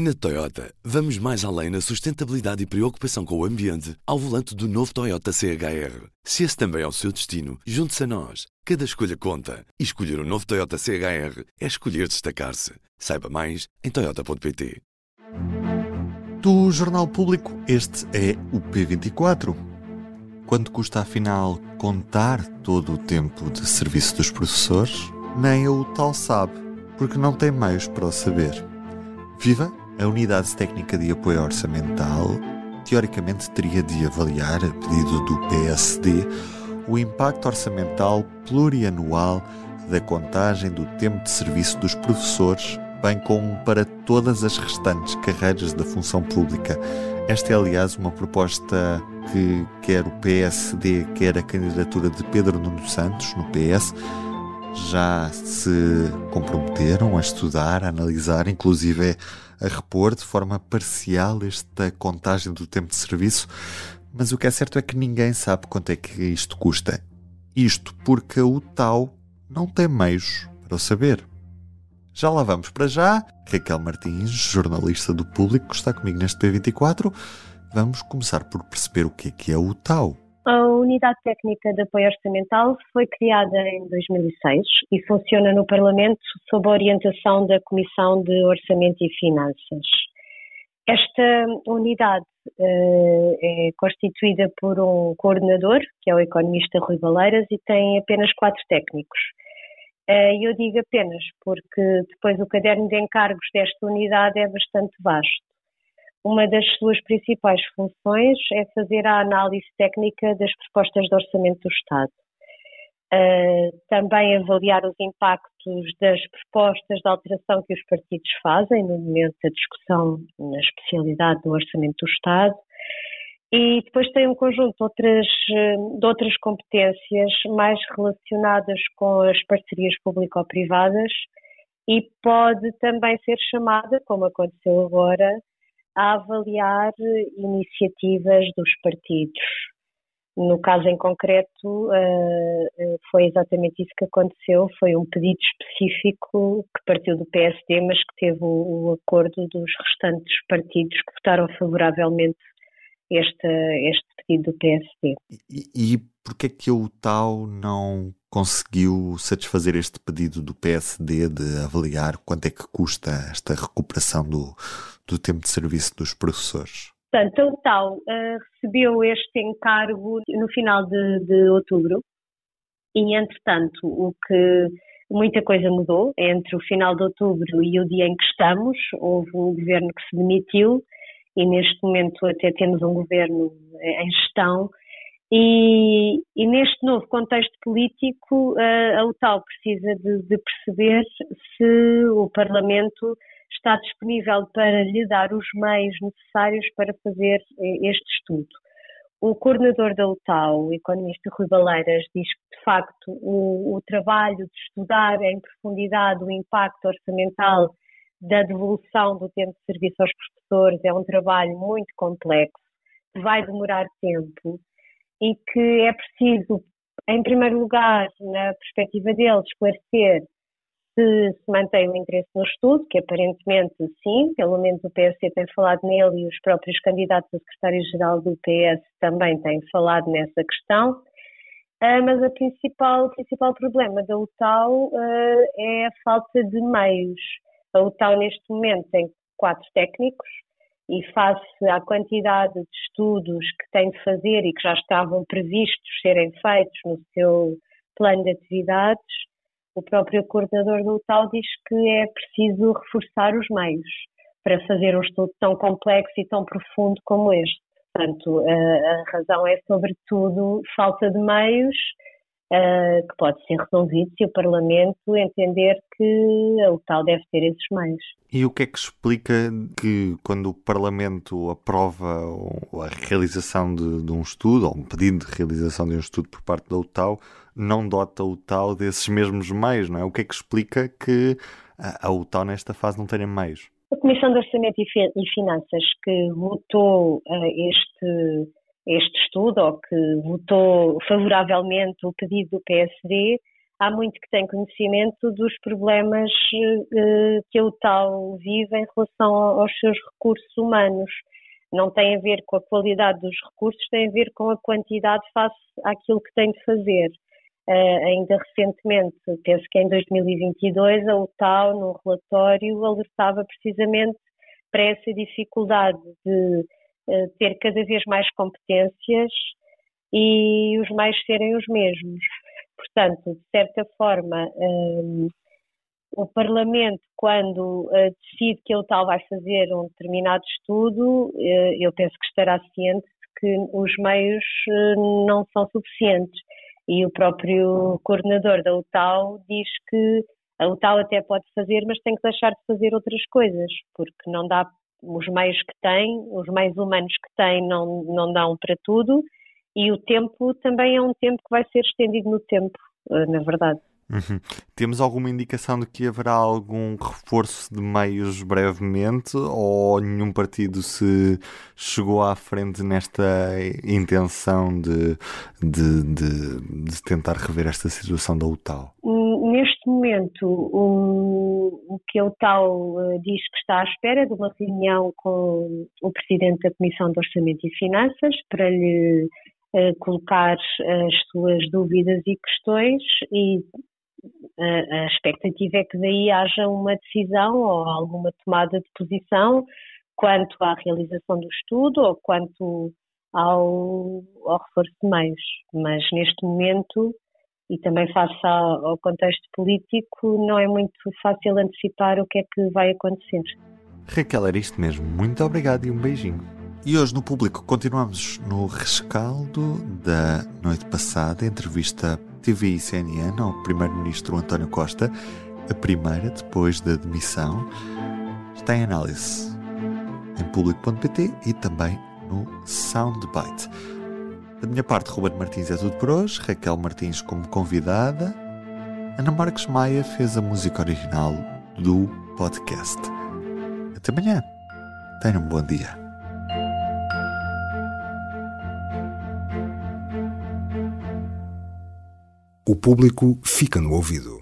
Na Toyota, vamos mais além na sustentabilidade e preocupação com o ambiente ao volante do novo Toyota CHR. Se esse também é o seu destino, junte-se a nós. Cada escolha conta. E escolher o um novo Toyota CHR é escolher destacar-se. Saiba mais em Toyota.pt. Do Jornal Público, este é o P24. Quanto custa afinal contar todo o tempo de serviço dos professores? Nem o tal sabe, porque não tem meios para o saber. Viva! A Unidade Técnica de Apoio Orçamental teoricamente teria de avaliar, a pedido do PSD, o impacto orçamental plurianual da contagem do tempo de serviço dos professores, bem como para todas as restantes carreiras da função pública. Esta é, aliás, uma proposta que quer o PSD, quer a candidatura de Pedro Nuno Santos, no PS, já se comprometeram a estudar, a analisar, inclusive a repor de forma parcial esta contagem do tempo de serviço, mas o que é certo é que ninguém sabe quanto é que isto custa. Isto porque o TAU não tem meios para o saber. Já lá vamos para já. Raquel Martins, jornalista do Público, está comigo neste P24. Vamos começar por perceber o que é que é o TAU. A Unidade Técnica de Apoio Orçamental foi criada em 2006 e funciona no Parlamento sob a orientação da Comissão de Orçamento e Finanças. Esta unidade uh, é constituída por um coordenador, que é o economista Rui Baleiras, e tem apenas quatro técnicos. Uh, eu digo apenas porque depois o caderno de encargos desta unidade é bastante vasto. Uma das suas principais funções é fazer a análise técnica das propostas de orçamento do Estado. Uh, também avaliar os impactos das propostas de alteração que os partidos fazem no momento da discussão na especialidade do orçamento do Estado. E depois tem um conjunto de outras, de outras competências mais relacionadas com as parcerias público-privadas e pode também ser chamada, como aconteceu agora, a avaliar iniciativas dos partidos. No caso em concreto, eh, eh, foi exatamente isso que aconteceu. Foi um pedido específico que partiu do PSD, mas que teve o acordo dos restantes partidos que votaram favoravelmente este, este pedido do PSD. E, e porquê é que o TAU não conseguiu satisfazer este pedido do PSD de avaliar quanto é que custa esta recuperação do, do tempo de serviço dos professores? Portanto, o TAU uh, recebeu este encargo no final de, de outubro e, entretanto, o que muita coisa mudou entre o final de outubro e o dia em que estamos. Houve um governo que se demitiu e neste momento até temos um governo em gestão e, e, neste novo contexto político, a UTAL precisa de, de, perceber se o Parlamento está disponível para lhe dar os meios necessários para fazer eh, este estudo. O coordenador da UTAL, o economista Rui Baleiras, diz que, de facto, o, o trabalho de estudar em profundidade o impacto orçamental da devolução do tempo de serviço aos professores é um trabalho muito complexo, que vai demorar tempo e que é preciso, em primeiro lugar, na perspectiva deles, esclarecer se se mantém o interesse no estudo, que aparentemente sim, pelo menos o PSD tem falado nele e os próprios candidatos a secretário-geral do PS também têm falado nessa questão. Uh, mas a principal, o principal problema da UTAU uh, é a falta de meios. A UTAU neste momento tem quatro técnicos, e face à quantidade de estudos que tem de fazer e que já estavam previstos serem feitos no seu plano de atividades, o próprio coordenador do TAU diz que é preciso reforçar os meios para fazer um estudo tão complexo e tão profundo como este. Portanto, a, a razão é, sobretudo, falta de meios uh, que pode ser resolvido se o Parlamento entender que o tal deve ter esses meios. E o que é que explica que quando o Parlamento aprova a realização de, de um estudo, ou um pedido de realização de um estudo por parte da UTAU, não dota o UTAU desses mesmos meios, não é? O que é que explica que a UTAU nesta fase não tenha meios? A Comissão de Orçamento e Finanças que votou uh, este este estudo, ou que votou favoravelmente o pedido do PSD, há muito que tem conhecimento dos problemas uh, que o tal vive em relação aos seus recursos humanos. Não tem a ver com a qualidade dos recursos, tem a ver com a quantidade face àquilo que tem de fazer. Uh, ainda recentemente, penso que em 2022, a UTAU, no relatório, alertava precisamente para essa dificuldade de ter cada vez mais competências e os mais serem os mesmos. Portanto, de certa forma, um, eh, o Parlamento, quando uh, decide que a UTAU vai fazer um determinado estudo, uh, eu penso que estará ciente de que os meios uh, não são suficientes e o próprio coordenador da UTAU diz que a UTAU até pode fazer, mas tem que deixar de fazer outras coisas, porque não dá os meios que tem, os meios humanos que tem não, não dão para tudo e o tempo também é um tempo que vai ser estendido no tempo, eh, na verdade. Uhum. Temos alguma indicação de que haverá algum reforço de meios brevemente ou nenhum partido se chegou à frente nesta intenção de, de, de, de tentar rever esta situação da? Hum, neste momento, o, o que a UTAU eh, diz que está à espera de uma reunião com o Presidente da Comissão de Orçamento e Finanças para lhe eh, colocar as suas dúvidas e questões e a, expectativa é que daí haja uma decisão ou alguma tomada de posição quanto à realização do estudo ou quanto ao, ao reforço de meios. Mas neste momento, e também face ao, contexto político, não é muito fácil antecipar o que é que vai acontecer. Raquel, era isto mesmo. Muito obrigado e um beijinho. E hoje no público continuamos no rescaldo da noite passada, entrevista TV e CNN ao Primeiro-Ministro António Costa, a primeira depois da demissão. Está em análise em público.pt e também no Soundbite. Da minha parte, Ruben Martins é tudo por hoje, Raquel Martins como convidada. Ana Marques Maia fez a música original do podcast. Até amanhã. Tenham um bom dia. O público fica no ouvido.